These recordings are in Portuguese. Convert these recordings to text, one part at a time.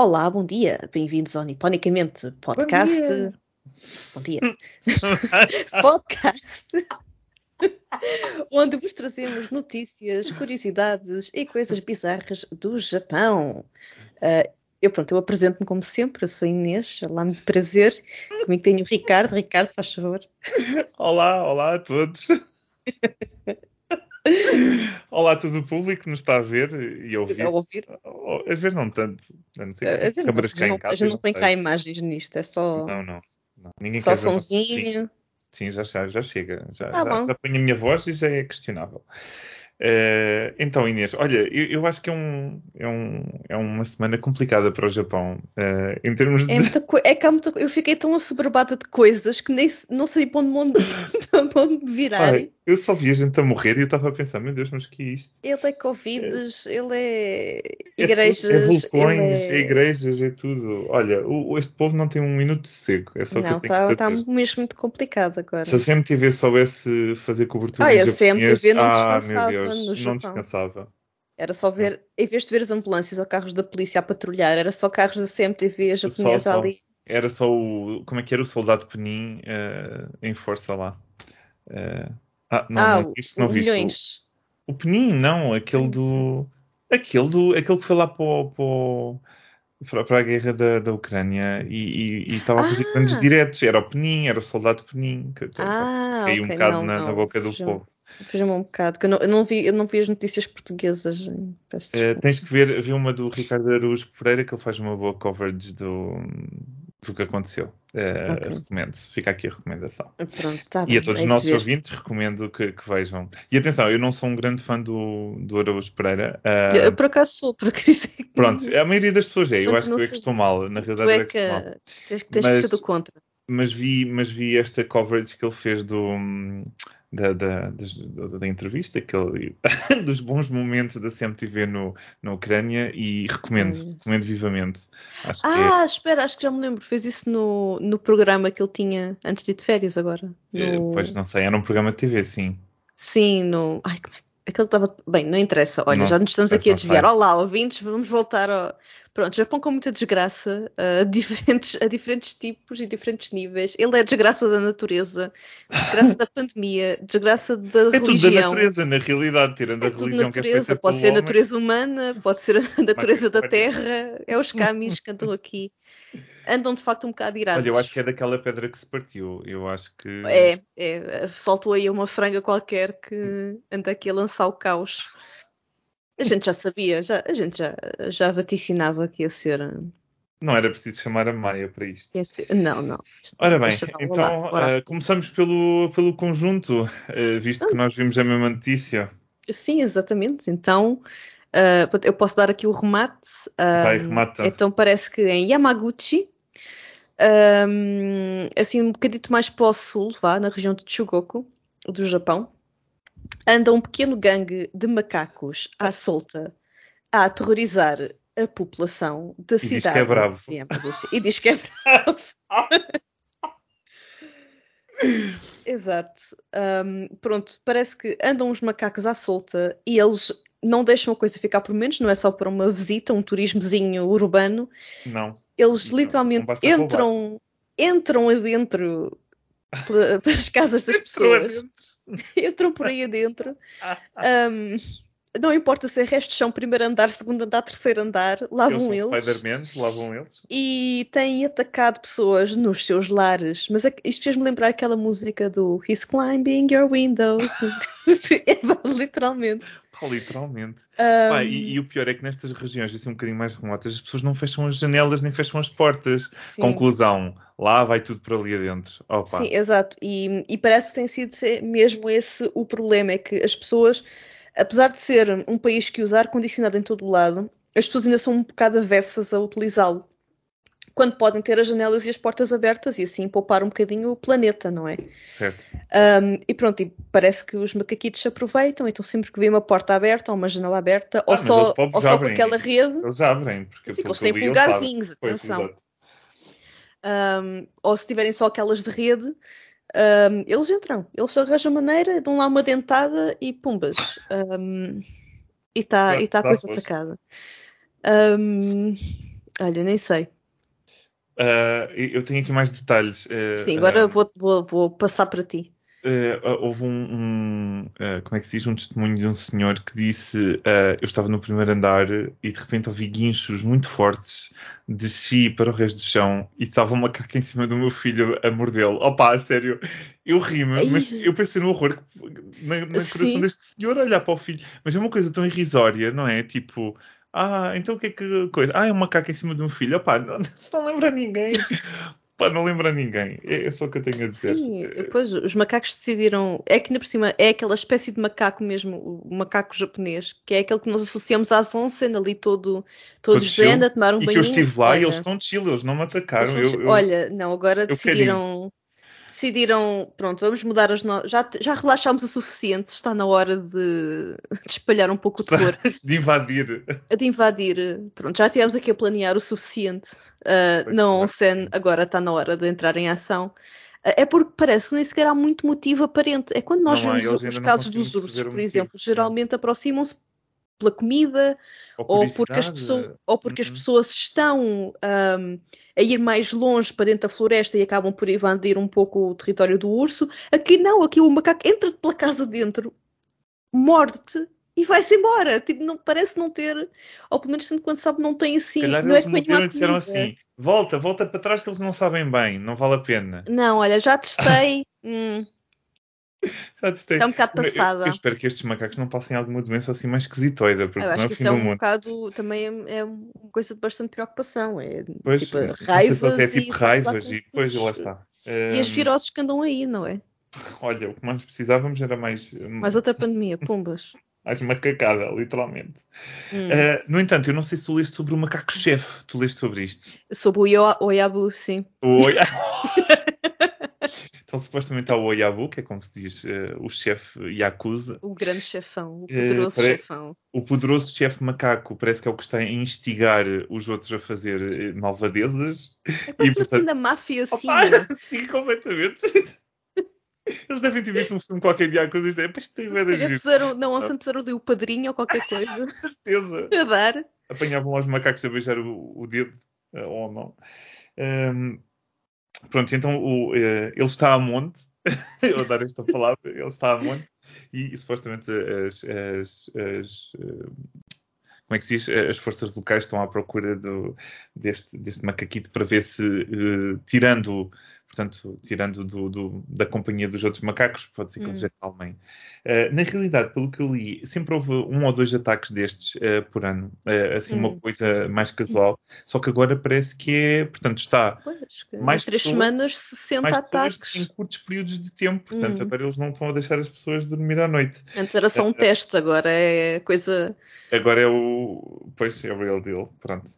Olá, bom dia. Bem-vindos ao Niponicamente Podcast. Bom dia. Bom dia. podcast. onde vos trazemos notícias, curiosidades e coisas bizarras do Japão. Uh, eu, pronto, eu apresento-me como sempre, eu sou Inês, olá, muito prazer. Comigo tenho o Ricardo. Ricardo, faz favor. Olá, olá a todos. Olá a todo o público que nos está a ver e a ouvir. A ouvir? A ver não tanto. Eu não sei A ver, não, câmaras cá a em casa. não- a gente não põe cá imagens nisto, é só, Não, não. não. Ninguém só somzinho. Sim, já, já, já chega. Já, Tá já, já ponho a minha voz e já é questionável. Eh, então, Inês, olha, eu, eu acho que é, um, é, um, é uma semana complicada para o Japão. eh, em termos de. É, muita é que há muita Eu fiquei tão assoberbada de coisas que nem não sabia para onde, me virar. Ai, eu só vi a gente a morrer e eu estava a pensar, meu Deus, mas que é isto? Ele é Covides, ele é É igrejas, tudo- É vulcões, ele é... é... igrejas, é tudo. Olha, o- este povo não tem um minuto de seco. É só Não, está dizer. mesmo muito complicado agora. Se a CMTV soubesse fazer cobertura Ah, a CMTV não ah, Deus, no não Japão. descansava. Era só ver, em vez de ver as ambulâncias ou carros da polícia a patrulhar, era só carros da CMTV japonesa Só- ali. Era só o. Como é que era o soldado Penin eh, em força lá? Eh, ah, não, ah, não viste, não o viste. milhões. O, o Penin, não, aquele não do. Aquele, do, aquele que foi lá para, o- para, para- a guerra da, da Ucrânia e, estava a fazer Ah! grandes diretos. Era o Penin, era o soldado Penin, que Ah, caiu um ok, bocado não, na, na não. boca do povo. Fugiu-me um bocado, que eu não, eu não vi, eu não vi as notícias portuguesas. Desculpa. tens que ver, vi uma do Ricardo Araújo Pereira que ele faz uma boa coverage do, do que aconteceu. Eh, Ok. Recomendo, fica aqui a recomendação. Pronto, tá E a bem, todos hei os nossos ver. ouvintes recomendo que, que vejam. E atenção, eu não sou um grande fã do, do Araújo Pereira. Ah, Eu, por acaso sou, por isso é que pronto, a maioria das pessoas é. Eu Pronto, acho que não eu é que estou mal. Na tu realidade, eu é é que mal. que tens, tens que Mas- ser do contra. Mas vi, mas vi esta coverage que ele fez do, da, da, da, da entrevista, que ele, dos bons momentos da CMTV no, na Ucrânia e recomendo, Olha. recomendo vivamente. Acho é. Ah, espera, acho que já me lembro. Fez isso no, no programa que ele tinha antes de ir de férias agora. eh, No... Pois não sei, era um programa de TV, sim. Sim, no. Ai, como é que. Aquele que estava. Bem, não interessa. Olha, Não, já nos estamos aqui a desviar. sei. Olá, ouvintes, vamos voltar ao. Pronto, Japão com muita desgraça, a diferentes, a diferentes tipos e diferentes níveis. Ele é desgraça da natureza, desgraça da pandemia, desgraça da É tudo da religião. natureza, na realidade, tirando É a religião que é natureza, feita pode ser a homem. natureza humana, pode ser a natureza da terra, é os camis que andam aqui. Andam de facto um bocado irados. Olha, eu acho que é daquela pedra que se partiu. Eu acho que. É, é, soltou aí uma franga qualquer que anda aqui a lançar o caos. A gente já sabia, já, a gente já, já vaticinava que ia ser. Não era preciso chamar a Maia para isto. não, não. Ora bem, então ah, começamos pelo, pelo conjunto, ah, visto que nós vimos a mesma notícia. Sim, exatamente. Então, ah, portanto, eu posso dar aqui o remate. Ah, Vai, remata. Então, parece que em Yamaguchi, ahm, assim um bocadito mais para o sul, vá, na região de Chugoku, do Japão, anda um pequeno gangue de macacos à solta a aterrorizar a população da diz que é cidade bravo. E diz que é bravo. Exato. Ahm, pronto, parece que andam os macacos à solta e eles não deixam a coisa ficar por menos, não é só para uma visita, um turismozinho urbano. Não. Eles Não, literalmente não roubar. entram, entram adentro pelas casas das pessoas, entram por aí adentro. Ahm, não importa se é resto de chão, primeiro andar, segundo andar, terceiro andar, lá Eles vão eles Spider-Man, lá vão eles. e têm atacado pessoas nos seus lares. Mas é isto fez-me lembrar aquela música do He's climbing your windows. é, literalmente. Literalmente. Ahm, Pá, e, e o pior é que nestas regiões assim um bocadinho mais remotas as pessoas não fecham as janelas nem fecham as portas. sim, Conclusão, lá vai tudo para ali adentro. Opa. sim, exato. E, e parece que tem sido mesmo esse o problema: é que as pessoas, apesar de ser um país que usa ar-condicionado em todo o lado, as pessoas ainda são um bocado avessas a utilizá-lo. Quando podem ter as janelas e as portas abertas e assim poupar um bocadinho o planeta, não é? Certo. Um, e pronto, e parece que os macaquitos aproveitam, então sempre que vê uma porta aberta ou uma janela aberta, ou Ah, mas só, ou só com abrem. aquela rede, Eles abrem, porque Sim, pelo eles têm pulgarzinhos, atenção. um, ou se tiverem só aquelas de rede, um, eles entram, eles arranjam maneira, dão lá uma dentada e pumbas. Um, e está e tá a já coisa foste. atacada. Olha, nem sei. Uh, eu tenho aqui mais detalhes. Uh, Sim, agora uh, vou, vou, vou, passar para ti. houve um, um como é que se diz, um testemunho de um senhor que disse eu estava no primeiro andar e de repente ouvi guinchos muito fortes, desci para o resto do chão e estava uma macaco em cima do meu filho a mordê-lo. Opa, a sério, eu ri-me, mas eu pensei no horror na, na coração deste senhor olhar para o filho. Mas é uma coisa tão irrisória, não é? Tipo, ah, então o que é que coisa? Ah, é um macaco em cima de um filho. Opá, não, não lembra ninguém. Pá, não lembra ninguém. É, é só o que eu tenho a dizer. Sim, depois os macacos decidiram. É que ainda por cima é aquela espécie de macaco mesmo, o macaco japonês, que é aquele que nós associamos às onsen ali todo, todo zen, a tomar um banho. E que eu estive lá olha, e eles estão chill, eles não me atacaram. Eu, eu, olha, não, agora decidiram decidiram, pronto, vamos mudar as notas. Já, já relaxámos o suficiente, está na hora de, de espalhar um pouco de cor. de invadir. De invadir. Pronto, já tivemos aqui a planear o suficiente. Uh, não, Sen, agora está na hora de entrar em ação. Uh, é porque parece que nem sequer há muito motivo aparente. É quando nós não, vemos os casos dos ursos, por exemplo, geralmente aproximam-se pela comida ou, ou porque, as, pessoas, ou porque uhum. as pessoas estão um, a ir mais longe para dentro da floresta e acabam por invadir um pouco o território do urso. Aqui não, aqui o macaco entra pela casa dentro, morde-te e vai-se embora. Tipo, não, parece não ter, ou pelo menos tanto quanto sabe, não tem assim. Calhar não é que e disseram assim: volta, volta para trás que eles não sabem bem, não vale a pena. Não, olha, já testei. hum, Está um bocado passada. Eu, eu, espero que estes macacos não passem alguma doença assim mais esquisitoida, porque eu acho que isso é um mundo. bocado, também é, é, uma coisa de bastante preocupação. É pois, tipo raivas. Se é tipo raivas e depois lá está. E as viroses que andam aí, não é? Olha, o que mais precisávamos era mais. Mais outra pandemia, pumbas. mais macacada, literalmente. Hum. Uh, no entanto, eu não sei se tu leste sobre o macaco-chefe. Tu leste sobre isto? Sobre o Oyabu, sim. O Oyabu. Então, supostamente há o Oyabu, que é como se diz uh, o chefe Yakuza. O grande chefão, o eh, poderoso uh, chefão. O poderoso chefe macaco parece que é o que está a instigar os outros a fazer uh, malvadezas. É e, portanto... da máfia, sim. sim, completamente. Eles devem ter visto um filme qualquer de Yakuza. Isto é, isto tem medo de Não, ou sempre puseram ali o padrinho ou qualquer coisa. certeza. A dar. Apanhavam lá os macacos a beijar o, o dedo ou a mão. Um, Pronto, então o, uh, ele está a monte, eu dar esta palavra, ele está a monte e, e supostamente as, as, as uh, como é que se diz? As forças locais estão à procura do, deste, deste macaquito para ver se, uh, tirando portanto, tirando do, do, da companhia dos outros macacos, pode ser que eles já acalmem. Uh, na realidade, pelo que eu li, sempre houve um ou dois ataques destes uh, por ano, uh, assim, uma hum. coisa mais casual, só que agora parece que é, portanto, está pois, mais três pessoas, semanas, 60 mais ataques. Em curtos períodos de tempo, portanto, hum. agora eles não estão a deixar as pessoas dormir à noite. Antes era só um teste, agora é coisa. Agora é o. Pois, é o real deal, pronto.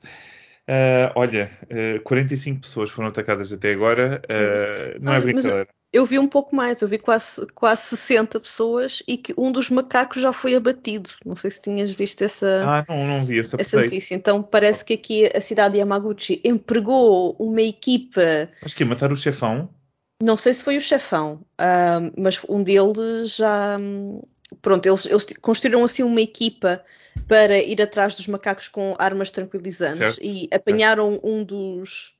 Uh, olha, uh, ah, 45 pessoas foram atacadas até agora. Uh, não é olha, é brincadeira. Eu vi um pouco mais, eu vi quase, quase 60 pessoas e que um dos macacos já foi abatido. Não sei se tinhas visto essa, ah, não, não vi essa, essa notícia. Então parece que aqui a cidade de Yamaguchi empregou uma equipa. Acho que matar o chefão. Não sei se foi o chefão, mas um deles já, pronto, eles, eles construíram assim uma equipa para ir atrás dos macacos com armas tranquilizantes certo, e apanharam certo. um dos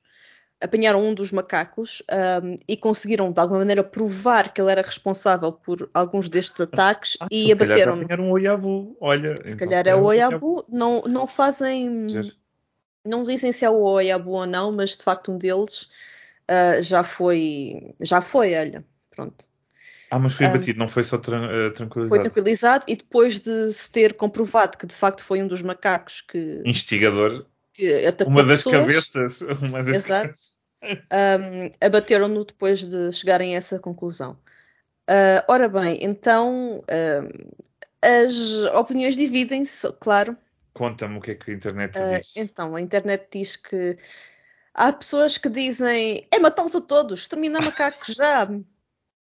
apanharam um dos macacos um, e conseguiram de alguma maneira provar que ele era responsável por alguns destes ataques ah, e então abateram. Se calhar um oiabu, olha. Se então, calhar é o oiabu, não, não fazem, não dizem se é o oiabu ou não, mas de facto um deles uh, já foi, já foi, olha, pronto. Ah, mas foi abatido, um, não foi só uh, tranquilizado. Foi tranquilizado e depois de se ter comprovado que de facto foi um dos macacos que. Instigador. Que atacou uma das pessoas, cabeças. Uma das exato. Um, Abateram-no depois de chegarem a essa conclusão. Uh, ora bem, então uh, as opiniões dividem-se, claro. Conta-me o que é que a internet uh, diz. Então, a internet diz que há pessoas que dizem é matá-los a todos, exterminar macacos já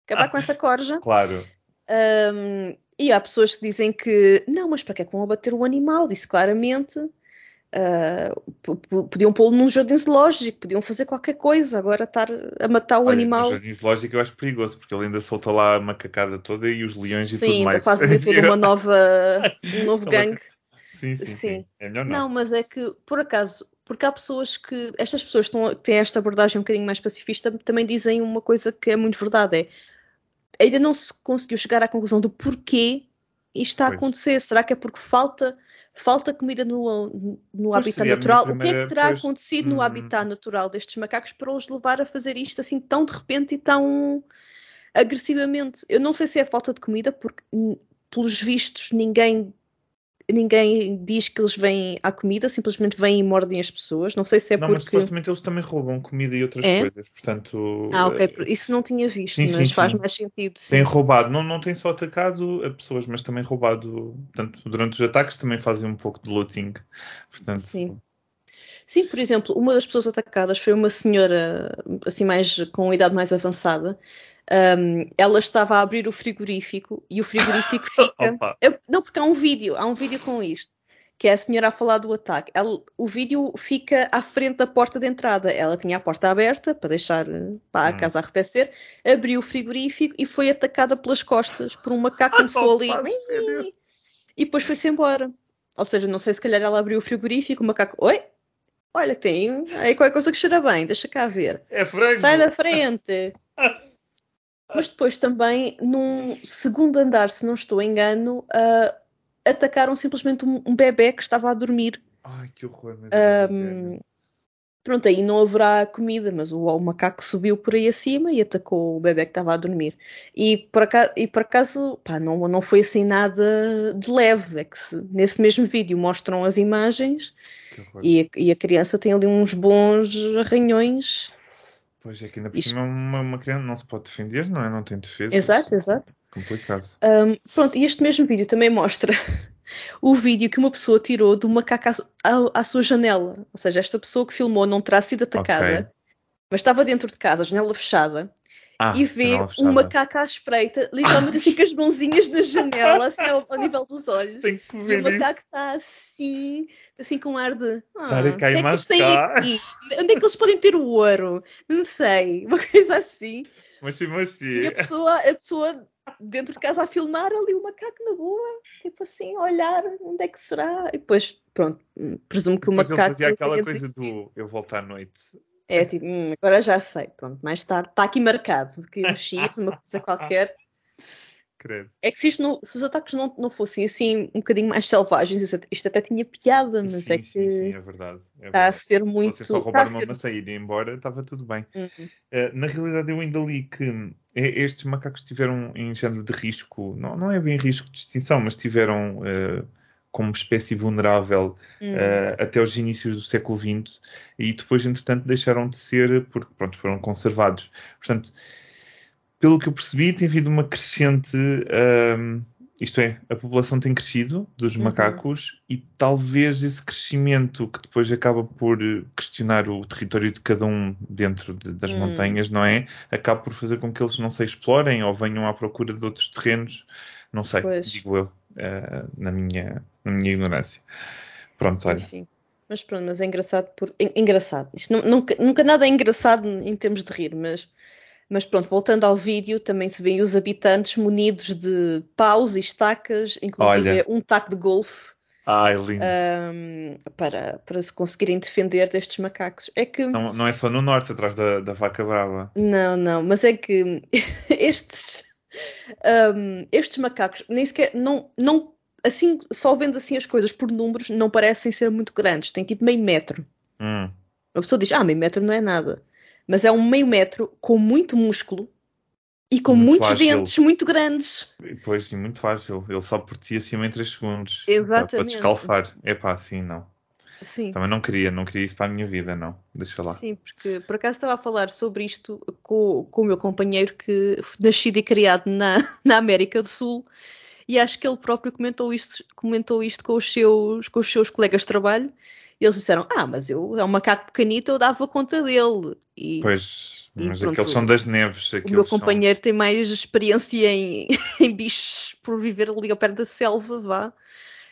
acabar com essa corja. Claro. Um, e há pessoas que dizem que não, mas para que é que vão abater o animal? Disse claramente. Uh, podiam pô-lo num jardim zoológico, podiam fazer qualquer coisa. Agora estar a matar o Olha, animal. No jardim zoológico eu acho perigoso, porque ele ainda solta lá a macacada toda e os leões e sim, tudo mais. Sim, fazem tudo uma nova, um novo gangue. Sim, sim, sim, sim. É melhor não. Não, mas é que, por acaso, porque há pessoas que, estas pessoas que têm esta abordagem um bocadinho mais pacifista, também dizem uma coisa que é muito verdade, é ainda não se conseguiu chegar à conclusão do porquê isto está a acontecer. Será que é porque falta, falta comida no, no habitat natural? Primeira, o que é que terá pois, acontecido hum... no habitat natural destes macacos para os levar a fazer isto assim tão de repente e tão agressivamente? Eu não sei se é falta de comida, porque pelos vistos ninguém ninguém diz que eles vêm à comida, simplesmente vêm e mordem as pessoas. Não sei se é não, porque... Não, mas supostamente eles também roubam comida e outras é? coisas, portanto... Ah, ok. Isso não tinha visto, sim, mas sim, faz sim. mais sentido. Sim. Têm roubado. Não, não têm só atacado a pessoas, mas também roubado... Portanto, durante os ataques também fazem um pouco de looting. Portanto... Sim. Sim, por exemplo, uma das pessoas atacadas foi uma senhora, assim, mais com idade mais avançada, um, ela estava a abrir o frigorífico e o frigorífico fica. Eu, não, porque há um vídeo, há um vídeo com isto, que é a senhora a falar do ataque. Ela, o vídeo fica à frente da porta de entrada. Ela tinha a porta aberta para deixar para a hum. casa arrefecer, abriu o frigorífico e foi atacada pelas costas por um macaco que começou ali. e depois foi-se embora. Ou seja, não sei se calhar ela abriu o frigorífico, o macaco. Oi? Olha, tem aí qualquer coisa que cheira bem, deixa cá ver. É frango. Sai da frente. Mas depois também, num segundo andar, se não estou engano, uh, atacaram simplesmente um, um bebê que estava a dormir. Ai, que horror, meu um, Pronto, aí não haverá comida, mas o, o, macaco subiu por aí acima e atacou o bebê que estava a dormir. E por acaso, e por acaso pá, não, não foi assim nada de leve. É que se, nesse mesmo vídeo mostram as imagens e a, e a, criança tem ali uns bons arranhões Pois é que ainda por cima uma, uma criança não se pode defender, não é? Não tem defesa. Exato, exato. Complicado. Um, pronto, e este mesmo vídeo também mostra o vídeo que uma pessoa tirou do macaco à, à, sua janela. Ou seja, esta pessoa que filmou não terá sido atacada, okay. mas estava dentro de casa, a janela fechada, ah, e vê um macaco à espreita, literalmente assim com as mãozinhas na janela, assim ao, ao nível dos olhos. Tem que ver e o macaco está assim, assim com um ar de. Ah, Para cair é que aqui? Onde é que eles podem ter o ouro? Não sei, uma coisa assim. Mas sim, mas sim. E a pessoa, a pessoa dentro de casa a filmar ali o macaco na boa, tipo assim, a olhar onde é que será. E depois, pronto, presumo que o depois macaco. Ele fazia aquela coisa do eu volto à noite. É tipo, hum, agora já sei, pronto, mais tarde está aqui marcado, porque um X, uma coisa qualquer. Credo. É que se, isto não, se os ataques não, não fossem assim um bocadinho mais selvagens, isto até tinha piada, mas sim, é que sim, sim, é verdade, é está a ser muito. Se você só roubar uma ser... maçã e ir embora, estava tudo bem. Uhum. Uh, na realidade, eu ainda li que eh, estes macacos tiveram em género de risco, não, não é bem risco de extinção, mas tiveram uh, como espécie vulnerável uh, até os inícios do século XX e depois, entretanto, deixaram de ser porque pronto, foram conservados. Portanto, pelo que eu percebi, tem havido uma crescente. Uh, isto é, a população tem crescido dos uhum. macacos e talvez esse crescimento que depois acaba por questionar o território de cada um dentro de, das uhum. montanhas, não é? Acaba por fazer com que eles não se explorem ou venham à procura de outros terrenos. Não sei, pois. digo eu, uh, na, minha, na minha ignorância. Pronto, olha. Enfim. Mas pronto, mas é engraçado por. Engraçado. Isto não, nunca, nunca nada é engraçado em termos de rir, mas mas pronto, voltando ao vídeo, também se vêem os habitantes munidos de paus e estacas, inclusive Olha. um taco de golfe. Ai, lindo. Um, para, para se conseguirem defender destes macacos. É que... Não, não é só no norte, atrás da, da vaca brava. Não, não, mas é que estes, um, estes macacos nem sequer não, não assim, só vendo assim as coisas por números, não parecem ser muito grandes. Tem tipo meio metro. Hum. A pessoa diz, ah, meio metro não é nada mas é um meio metro com muito músculo e com muito muitos fácil. dentes muito grandes. Pois, sim, muito fácil. Ele só por ti acima em 3 segundos. Exatamente. Para descalfar. É pá, assim não. Sim. Também não queria, não queria isso para a minha vida, não. Deixa lá. Sim, porque por acaso estava a falar sobre isto com, com o meu companheiro que nascido e criado na, na América do Sul e acho que ele próprio comentou isto, comentou isto com, os seus, com os seus colegas de trabalho e eles disseram: Ah, mas eu é um macaco pequenito, eu dava conta dele. E, pois, mas pronto, aqueles são das neves. O meu companheiro são... tem mais experiência em, em bichos por viver ali ao pé da selva, vá.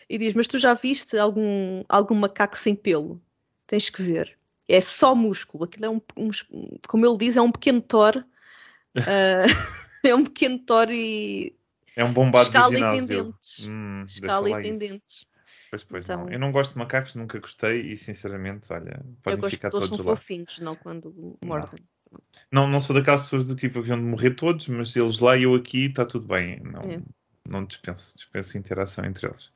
E diz: Mas tu já viste algum, algum macaco sem pelo? Tens que ver. É só músculo. Aquilo é um, um como ele diz, é um pequeno Thor. uh, é um pequeno Thor e. É um bombado escala e tendentes. Hum, escala e tendentes. Pois, pois Então- não. Eu não gosto de macacos, nunca gostei e sinceramente, olha, Eu podem gosto ficar que eles todos são lá. fofinhos, não quando mordem. Não, não sou daquelas pessoas do tipo haviam de morrer todos, mas eles lá e eu aqui está tudo bem. Não, É. não dispenso, dispenso interação entre eles.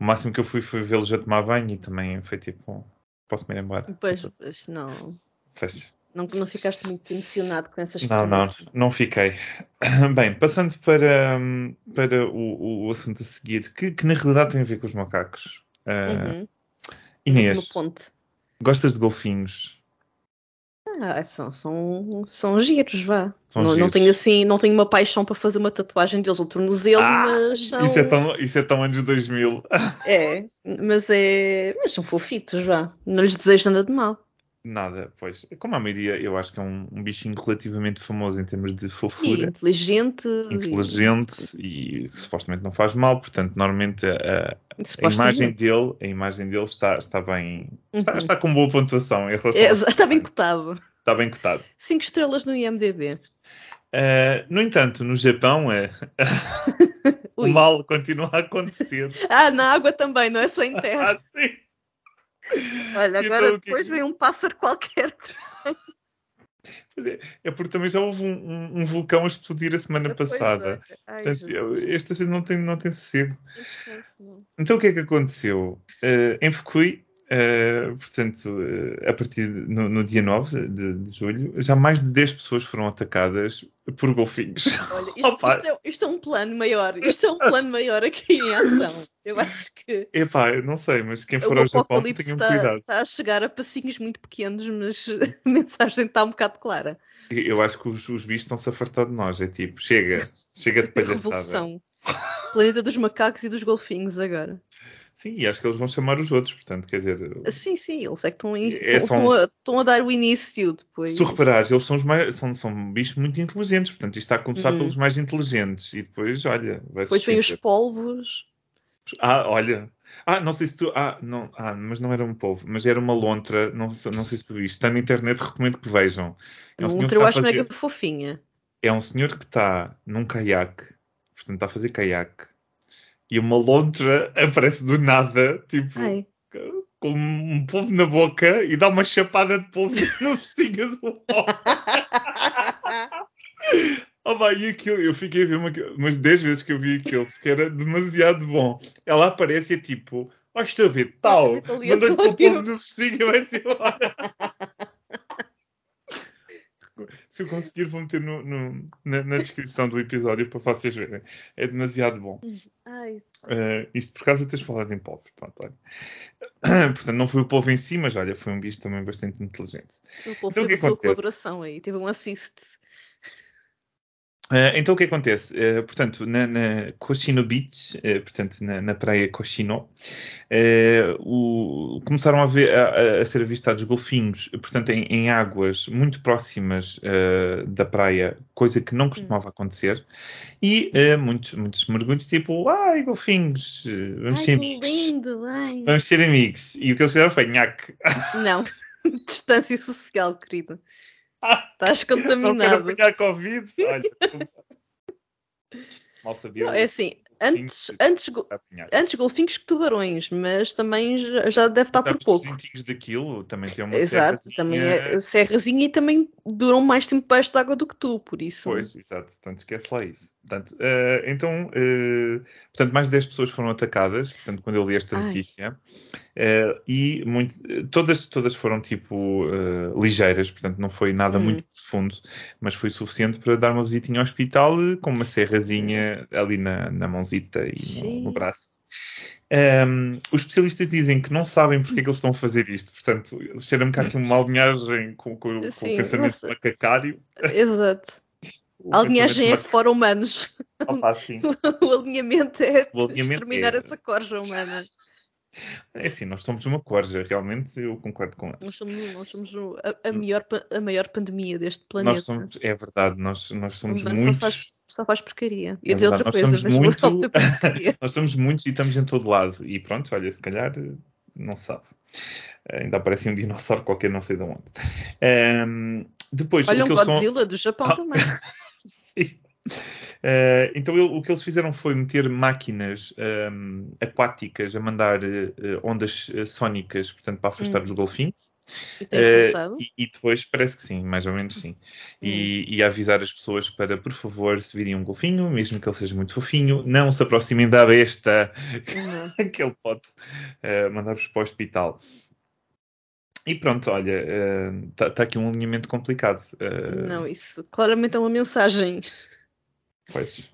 O máximo que eu fui foi vê-los a tomar banho e também foi tipo, posso-me ir embora. Depois, depois não, Fecha. Não, não ficaste muito emocionado com essas Não, não, experiências. não fiquei. Bem, passando para, para o, o assunto a seguir, que, que na realidade tem a ver com os macacos. Ah, Uhum. Inês, gostas de golfinhos? Ah, são, são, são giros, vá. São não, não giros. tenho assim, não tenho uma paixão para fazer uma tatuagem deles ao tornozelo, Ah, mas são. Isso é tão, isso é tão anos 2000. É, mas é. Mas são fofitos, vá. Não lhes desejo nada de mal. Nada, pois. Como a maioria, eu acho que é um, um bichinho relativamente famoso em termos de E fofura, inteligente. inteligente e supostamente não faz mal, portanto, normalmente a, a- E, imagem dele, a imagem dele está, está bem. Está, Uhum. está com boa pontuação em relação É, está bem cotado. Está bem cotado. 5 estrelas no IMDB. Uh, no entanto, no Japão, é, o mal continua a acontecer. Ah, na água também, não é só em terra. Ah, sim. Olha, Então, agora o que- depois vem um pássaro qualquer. É, é porque também já houve um, um- um vulcão a explodir a semana Pois passada. é. Ai, Portanto, gente não tem, não tem sossego. não. Então o que é que aconteceu? Eh, em Fukui, eh, portanto, eh, a partir de- no, no dia 9 de, de julho, já mais de 10 pessoas foram atacadas por golfinhos. Olha, isto, isto é, isto é um plano maior. Isto é um plano maior aqui em ação. Eu acho que Epá, não sei, mas quem for o ao Japão tenham está, cuidado. está a chegar a passinhos muito pequenos, mas a mensagem está um bocado clara. Eu acho que os, os bichos estão-se a fartar de nós. É tipo, chega, chega de palhaçada. Revolução. Planeta dos macacos e dos golfinhos agora. Sim, e acho que eles vão chamar os outros, portanto, quer dizer, Sim, sim, eles é que estão, É, estão, são- a, estão a dar o início depois. se tu reparares, eles são, os mais, são, são bichos muito inteligentes, portanto, isto está a começar Hum. pelos mais inteligentes e depois, olha, vai Depois vêm os polvos. Ah, olha. Ah, não sei se tu. Ah, não, ah, mas não era um polvo, mas era uma lontra. Não, sei- não sei se tu viste. Está na internet, recomendo que vejam. É um, que eu a acho fazer- mega fofinha. é um senhor que está num caiaque, portanto, está a fazer caiaque, e uma lontra aparece do nada, tipo, Ai, com um polvo na boca e dá uma chapada de polvo no focinho do. Oh, vai, e aquilo, eu fiquei a ver uma, umas 10 vezes que eu vi aquilo, porque era demasiado bom. Ela aparece e é tipo, ó, estou a ver, tal, manda-lhe com o povo no focinho e vai-se embora. Se eu conseguir, vou meter no, no- na, na descrição do episódio para vocês verem. É demasiado bom. ai. Uh, isto por causa de teres falado em polvo. Pronto, olha. Portanto, não foi o polvo em si, mas olha, foi um bicho também bastante inteligente. O povo Então, teve que a sua acontece? colaboração aí, teve um assist. Uh, então o que acontece? Uh, portanto, na, na Koshino Beach, uh, portanto, na, na praia Koshino, uh, o- começaram a, ver, a, a ser avistados golfinhos, portanto, em, em águas muito próximas da praia, coisa que não costumava acontecer, e muitos, mergulhos, tipo, ai, golfinhos, vamos Ai, ser amigos. lindo! Ai. Vamos ser amigos. E o que eles fizeram foi nhaque. Não, distância social, querido. Estás Não quero contaminado. apanhar Covid. Olha, mal sabia. Não, é assim, antes, Golfinhos, antes, antes golfinhos que tubarões, mas também já deve estar por pouco. Os daquilo também tem uma Exato, serrazinha. também é serrazinha e também duram mais tempo debaixo d'água do que tu, por isso. Pois, exato. Portanto, esquece lá isso. Portanto, eh, então, eh, portanto, mais de 10 pessoas foram atacadas, portanto, quando eu li esta Ai. notícia. Eh, e muito, todas, todas foram, tipo, ligeiras, portanto, não foi nada Hum. muito profundo, mas foi suficiente para dar uma visitinha ao hospital com uma serrazinha ali na, na mãozita e no, braço. Um, os especialistas dizem que não sabem porque é que eles estão a fazer isto. Portanto, cheira-me cá aqui uma alinhagem com, com- com Sim, o pensamento nossa. macacário. Exato. O A alinhagem é fora humanos. Opa. O alinhamento é O alinhamento exterminar é- essa corja humana. É assim, nós somos uma corja, realmente eu concordo com Nós eles. somos, nós somos a, a maior, a maior pandemia deste Nós planeta. somos, é verdade, nós, nós somos Mas só muitos. faz, só faz porcaria. Ia É dizer verdade, outra nós coisa, somos mas muito-. Nós somos muitos e estamos em todo lado. E pronto, olha, se calhar não sabe. Ainda aparece um dinossauro qualquer, não sei de onde. Ehm, depois, Olha um Godzilla do Japão Ah. também. Sim. Uh, então ele, o que eles fizeram foi meter máquinas um, aquáticas a mandar uh, ondas sónicas, portanto, para afastar hum. os golfinhos. E? Uh, e, e, depois parece que sim, mais ou menos sim. E, hum. e, avisar as pessoas para, por favor, se virem um golfinho, mesmo que ele seja muito fofinho, não se aproximem da besta uhum. que ele pode mandar-vos para o hospital. E pronto, olha, está tá aqui um alinhamento complicado. Não, isso claramente é uma mensagem. Pois.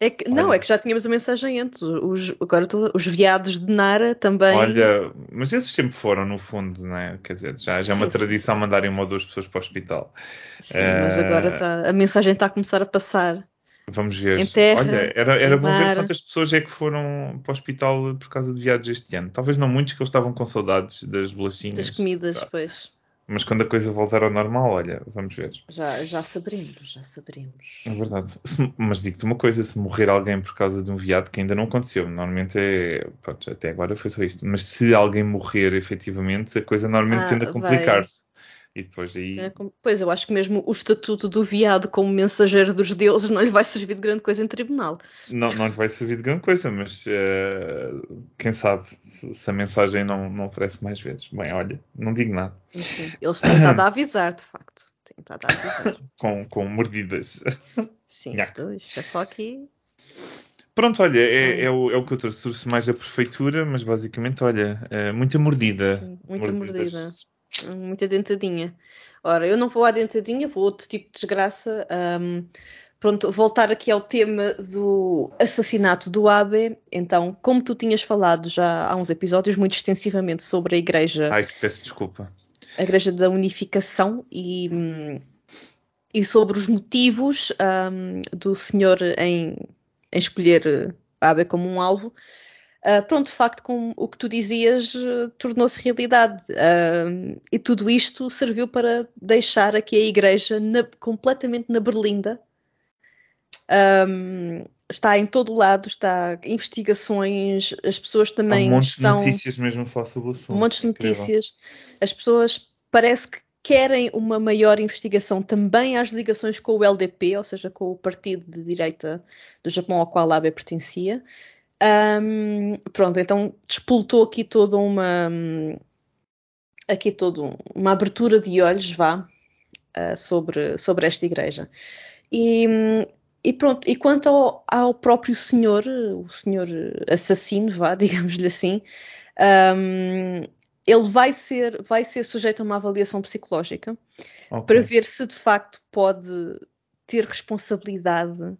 É que, não, é que já tínhamos a mensagem antes. Os, agora tô, os viados de Nara também. Olha, mas esses sempre foram, no fundo, não é? Quer dizer, já, já é uma sim, tradição sim. mandarem uma ou duas pessoas para o hospital. Sim, uh... mas agora tá, a mensagem está a começar a passar. Vamos ver. Em terra, Olha, era, era bom ver quantas pessoas é que foram para o hospital por causa de viados este ano. Talvez não muitos, que eles estavam com saudades das bolachinhas. Das comidas, tá. pois. Mas quando a coisa voltar ao normal, olha, vamos ver. Já, já saberemos, já saberemos. É verdade. Mas digo-te uma coisa: se morrer alguém por causa de um viado, que ainda não aconteceu, normalmente é. Pronto, até agora foi só isto. Mas se alguém morrer efetivamente, a coisa normalmente ah, tende a complicar-se. E depois aí. Pois, eu acho que mesmo o estatuto do viado como mensageiro dos deuses não lhe vai servir de grande coisa em tribunal. Não, não lhe vai servir de grande coisa, mas uh, quem sabe se, a mensagem não, não aparece mais vezes. Bem, olha, não digo nada. Enfim, eles têm estado a avisar, de facto. Têm estado a avisar. com, com mordidas. Sim, isto, isto é só aqui. Pronto, olha, é, é, o, é o que eu trouxe. Trouxe mais a prefeitura, mas basicamente, olha, é muita mordida. Sim, muita mordida. Muita dentadinha. Ora, eu não vou à dentadinha, vou a outro tipo de desgraça. Um, pronto, voltar aqui ao tema do assassinato do Abe. Então, como tu tinhas falado já há uns episódios muito extensivamente sobre a Igreja. Ai, peço desculpa. A Igreja da Unificação e, e sobre os motivos um, do senhor em, em escolher Abe como um alvo. Uh, pronto, de facto, com o que tu dizias, uh, tornou-se realidade. Uh, e tudo isto serviu para deixar aqui a igreja na, completamente na berlinda. Um, está em todo o lado, está investigações, as pessoas também Há um monte estão... de notícias mesmo sobre o assunto. Um monte de notícias. As pessoas parece que querem uma maior investigação também às ligações com o LDP, ou seja, com o partido de direita do Japão ao qual a Abe pertencia. Um, pronto, então despoltou aqui toda uma aqui toda uma abertura de olhos, vá, uh, sobre, sobre esta igreja. E, e pronto, e quanto ao, ao, próprio senhor, o senhor assassino, vá, digamos-lhe assim, um, ele vai ser, vai ser sujeito a uma avaliação psicológica okay. para ver se de facto pode ter responsabilidade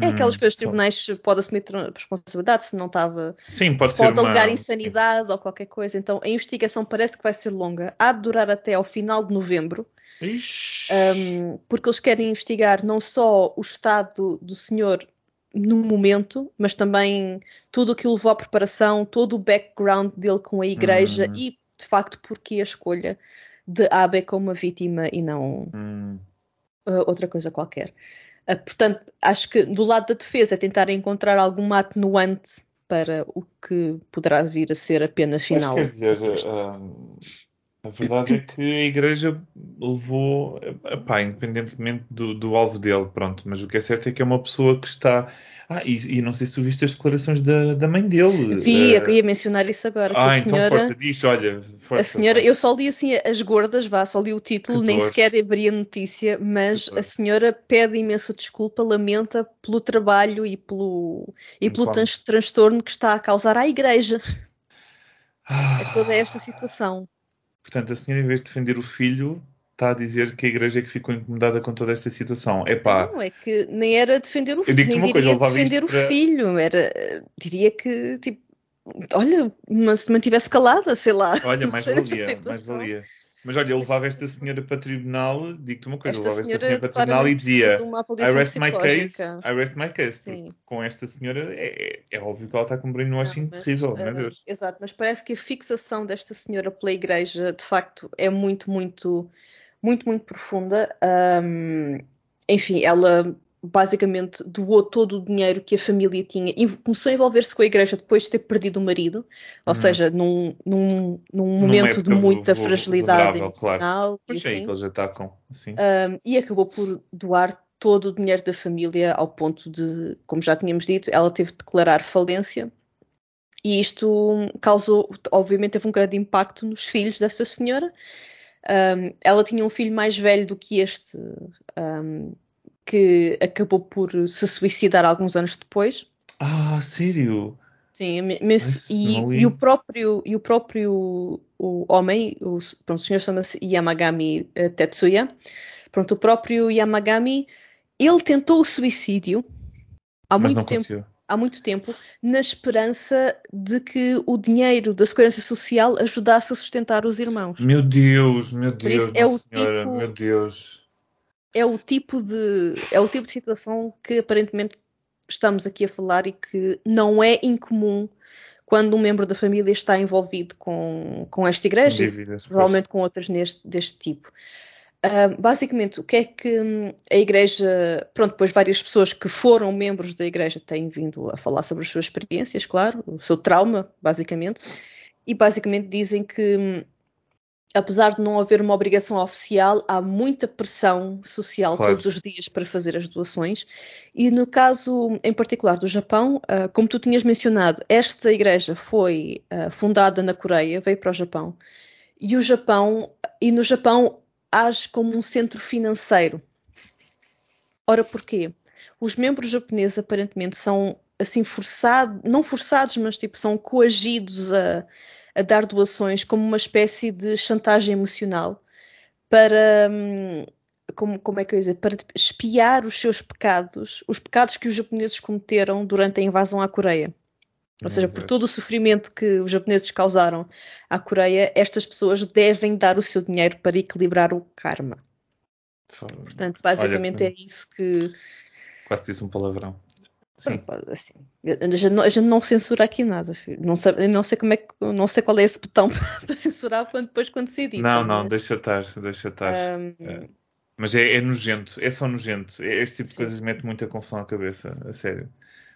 é aquelas hum, coisas que os tribunais pode assumir responsabilidade se não estava. Sim, pode se pode uma... alegar insanidade ou qualquer coisa. Então a investigação parece que vai ser longa. Há de durar até ao final de novembro. Um, porque eles querem investigar não só o estado do senhor no momento, mas também tudo o que o levou à preparação, todo o background dele com a igreja hum. e de facto porque a escolha de Abe como uma vítima e não hum. uh, outra coisa qualquer. Uh, portanto, acho que do lado da defesa é tentar encontrar alguma atenuante para o que poderá vir a ser a pena final. Mas quer dizer, a verdade é que a Igreja levou, independentemente do, do, alvo dele, pronto, mas o que é certo é que é uma pessoa que está. Ah, e, e não sei se tu viste as declarações da, da mãe dele. Vi, uh... eu ia mencionar isso agora. Ah, a então senhora, força, diz, olha. Força, a senhora, eu só li assim as gordas, vá, só li o título, nem sequer abri a notícia, mas a senhora pede imensa desculpa, lamenta pelo trabalho e pelo, e pelo trans, transtorno que está a causar à Igreja. Ah. É toda esta situação. Portanto, a senhora, em vez de defender o filho, está a dizer que a igreja é que ficou incomodada com toda esta situação. Epá, não, é que nem era defender o filho, nem diria coisa, defender o para... filho, era, diria que, tipo, olha, mas se mantivesse calada, sei lá. Olha, mais valia, mais valia. Mas olha, eu levava esta senhora para tribunal, digo-te uma coisa, esta levava esta senhora para tribunal e dizia I rest my case, I rest my case. Com esta senhora é, é, óbvio que ela está com um brainwashing terrível, uh, meu Deus. Exato, mas parece que a fixação desta senhora pela igreja de facto é muito, muito, muito, muito profunda. Um, enfim, ela basicamente doou todo o dinheiro que a família tinha e começou a envolver-se com a igreja depois de ter perdido o marido, ou uhum. seja, num, num, num momento de muita fragilidade emocional. Claro. E, assim, é eles atacam. Assim. Um, e acabou por doar todo o dinheiro da família ao ponto de, como já tínhamos dito, ela teve de declarar falência. E isto causou, obviamente, teve um grande impacto nos filhos dessa senhora. Um, ela tinha um filho mais velho do que este, um, que acabou por se suicidar alguns anos depois. Ah, sério? Sim, mas, e, e, o próprio, e o próprio o homem, o, pronto, o senhor chama-se Yamagami uh, Tetsuya, pronto, o próprio Yamagami, ele tentou o suicídio há mas muito tempo. Conseguiu. Há muito tempo, na esperança de que o dinheiro da Segurança Social ajudasse a sustentar os irmãos. Meu Deus, meu Deus, é o senhora, tipo, meu Deus. É o tipo de é o tipo de situação que aparentemente estamos aqui a falar e que não é incomum quando um membro da família está envolvido com, com esta igreja Dívidas, e provavelmente com outras neste, deste tipo. Uh, basicamente, o que é que hum, a igreja, pronto, depois várias pessoas que foram membros da igreja têm vindo a falar sobre as suas experiências, claro, o seu trauma, basicamente, e basicamente dizem que hum, apesar de não haver uma obrigação oficial, há muita pressão social claro. todos os dias para fazer as doações. E no caso em particular do Japão, uh, como tu tinhas mencionado, esta igreja foi uh, fundada na Coreia, veio para o Japão. E o Japão e no Japão age como um centro financeiro. Ora, porquê? Os membros japoneses aparentemente são assim forçados, não forçados, mas tipo são coagidos a a dar doações como uma espécie de chantagem emocional para. Hum, como, como é que eu ia dizer? Para espiar os seus pecados, os pecados que os japoneses cometeram durante a invasão à Coreia. Ou seja, por todo o sofrimento que os japoneses causaram à Coreia, estas pessoas devem dar o seu dinheiro para equilibrar o karma. Portanto, basicamente Olha, é isso que. Quase disse um palavrão. Sim. Assim, a, gente não, a gente não censura aqui nada, filho. Não, sei, não sei como é que, não sei qual é esse botão para censurar quando, depois quando se edita. Não, não, mas... deixa estar, deixa estar. Um... É. Mas é, é, nojento, é só nojento. É, este tipo Sim. de coisas mete muita confusão à cabeça, a sério.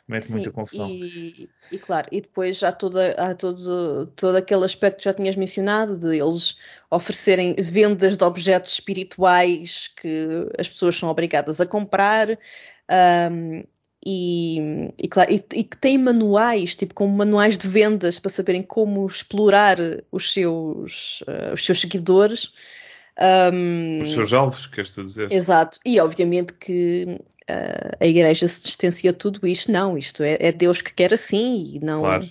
Mete Sim, muita confusão. E, e, claro, e depois já toda, há todo, todo aquele aspecto que já tinhas mencionado, de eles oferecerem vendas de objetos espirituais que as pessoas são obrigadas a comprar. Um, e, e, claro, e, e, que tem manuais, tipo como manuais de vendas para saberem como explorar os seus, uh, os seus seguidores. Um, os seus alvos, queres tu dizer? Exato, e obviamente que uh, a igreja se distancia de tudo isto, não, isto é, é Deus que quer assim e não. Claro.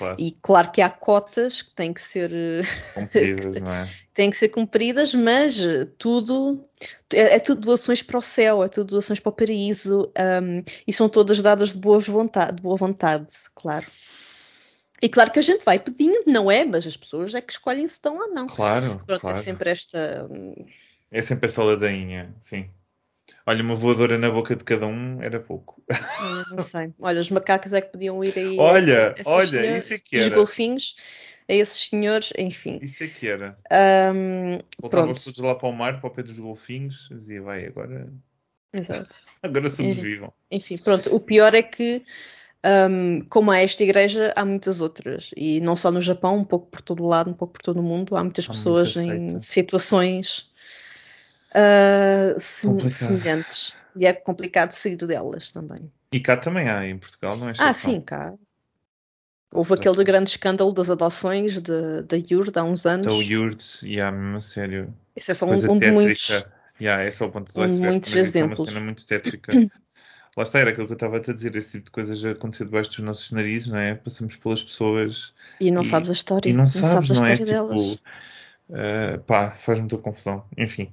Claro. E claro que há cotas que têm que ser cumpridas, não é? têm que ser cumpridas, mas tudo é, é, tudo doações para o céu, é tudo doações para o paraíso um, e são todas dadas de boa vontade, de boa vontade, claro. E claro que a gente vai pedindo, não é? Mas as pessoas é que escolhem se estão ou não. Claro. Pronto, é claro. é sempre esta. Hum, é sempre essa ladainha, sim. Olha, uma voadora na boca de cada um era pouco. não sei. Olha, os macacos é que podiam ir aí. Olha, olha, senhores, isso é que era. Os golfinhos, a esses senhores, enfim. Isso é que era. Um, Voltavam todos lá para o mar, para o pé dos golfinhos, dizia, vai, agora. Exato. agora sobrevivam. Enfim, pronto. O pior é que. Um, como há esta igreja, há muitas outras. E não só no Japão, um pouco por todo o lado, um pouco por todo o mundo. Há muitas há pessoas em situações uh, semelhantes. E é complicado sair delas também. E cá também há, em Portugal, não é? Ah, sim, cá. Houve aquele grande escândalo das adoções da Yurd há uns anos. Da Yurd, e yeah, mesmo a sério. Esse é só um, um de muitos. Yeah, esse é o ponto de um muitos exemplos. É uma cena muito tétrica. Lá está, era aquilo que eu estava a te dizer, esse tipo de coisas acontecer debaixo dos nossos narizes, não é? Passamos pelas pessoas. E não e, sabes a história. E não, não sabes, sabes a história não é? delas. Tipo, uh, pá, faz muita confusão. Enfim.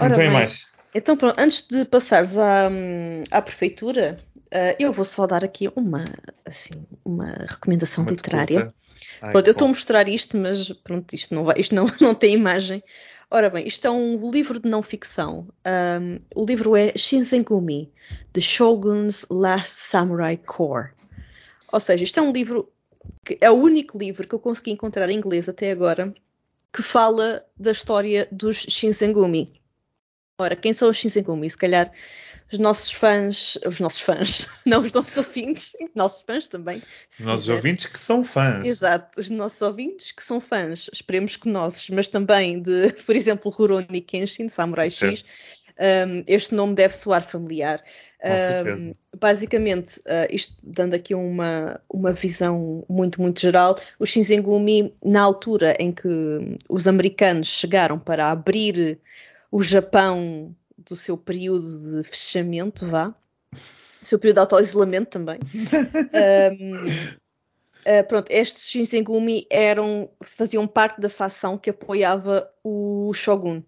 Ora então, bem, mais. Então, pronto, antes de passares à, à prefeitura, uh, eu vou só dar aqui uma, assim, uma recomendação literária. Ai, pronto, eu estou a mostrar isto, mas pronto, isto não, vai, isto não, não tem imagem. Ora bem, isto é um livro de não ficção. Um, o livro é Shinsengumi, The Shogun's Last Samurai Corps. Ou seja, isto é um livro que é o único livro que eu consegui encontrar em inglês até agora que fala da história dos Shinsengumi. Ora, quem são os Shinsengumi? Se calhar os nossos fãs, os nossos fãs, não os nossos ouvintes, nossos fãs também. Os nossos quiser. ouvintes que são fãs. Exato, os nossos ouvintes que são fãs, esperemos que nossos, mas também de, por exemplo, Rurouni Kenshin, Samurai X, Um, este nome deve soar familiar. Um, basicamente, uh, isto dando aqui uma, uma visão muito, muito geral, o Shinzengumi, na altura em que os americanos chegaram para abrir o Japão do seu período de fechamento, vá, o seu período de auto-isolamento também. um, Uh, pronto, estes Shinsengumi eram, faziam parte da facção que apoiava o Shogun.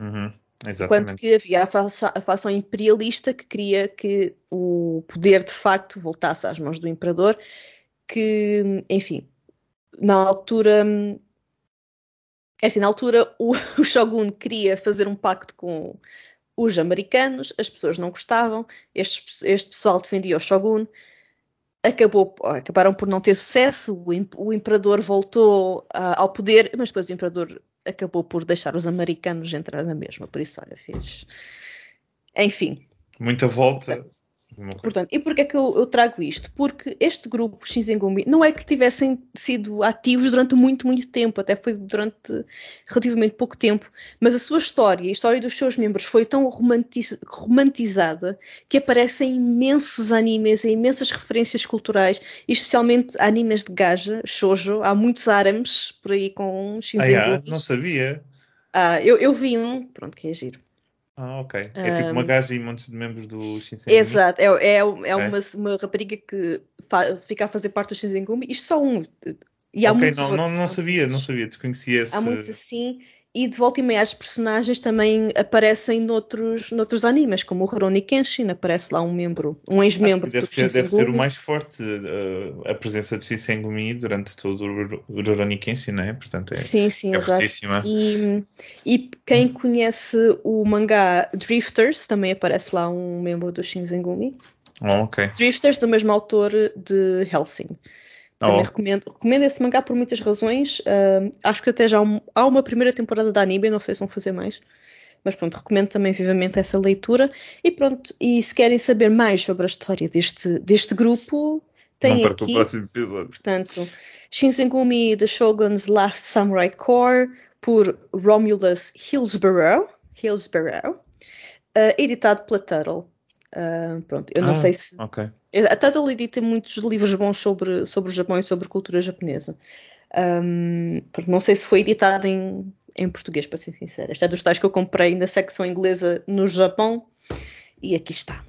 Uhum, enquanto que havia a facção, a facção, imperialista que queria que o poder de facto voltasse às mãos do imperador, que, enfim, na altura. É assim, na altura o, o Shogun queria fazer um pacto com os americanos, as pessoas não gostavam, este, este pessoal defendia o Shogun acabou, acabaram por não ter sucesso, o, o imperador voltou uh, ao poder, mas depois o imperador acabou por deixar os americanos entrar na mesma, por isso, olha, fez. Enfim. Muita volta. Portanto, e porquê é que eu, eu, trago isto? Porque este grupo Shinzengumi não é que tivessem sido ativos durante muito, muito tempo, até foi durante relativamente pouco tempo, mas a sua história, a história dos seus membros foi tão romantiz romantizada que aparecem imensos animes e imensas referências culturais, especialmente animes de gaja, shoujo, há muitos árames por aí com Shinzengumi. Ah, não sabia. Ah, eu, eu vi um, pronto, que é giro. Ah, ok. É um, tipo uma gaja e montes de membros do Shinsengumi? Exato, é, é, é uma, uma rapariga que fica a fazer parte do Shinsengumi. Isto só um. E há ok, não, não, não sabia, não sabia, desconhecia esse... Há muitos assim, e de volta e meia as personagens também aparecem noutros, noutros animes, como o Rurouni Kenshin, aparece lá um membro, um ex-membro do ser, Deve ser o mais forte uh, a presença de Shisengumi durante todo o Rurouni Kenshin, não é? Portanto, é, sim, sim, é exato. E, e, quem conhece o mangá Drifters, também aparece lá um membro do Shinzengumi. Oh. Drifters, do mesmo autor de Helsing. Também oh. recomendo, recomendo esse mangá por muitas razões. Uh, acho que até já há uma primeira temporada da anime, não sei se vão fazer mais. Mas pronto, recomendo também vivamente essa leitura. E pronto, e se querem saber mais sobre a história deste, deste grupo, tem não aqui. O próximo episódio. Portanto, Shinsengumi The Shogun's Last Samurai Corps, por Romulus Hillsborough, Hillsborough uh, editado pela Turtle. Uh, pronto, eu não ah, sei se. Okay. A Tata edita muitos livros bons sobre, sobre o Japão e sobre a cultura japonesa. Um, não sei se foi editado em, em português, para ser sincera. Este é dos tais que eu comprei na secção inglesa no Japão e aqui está.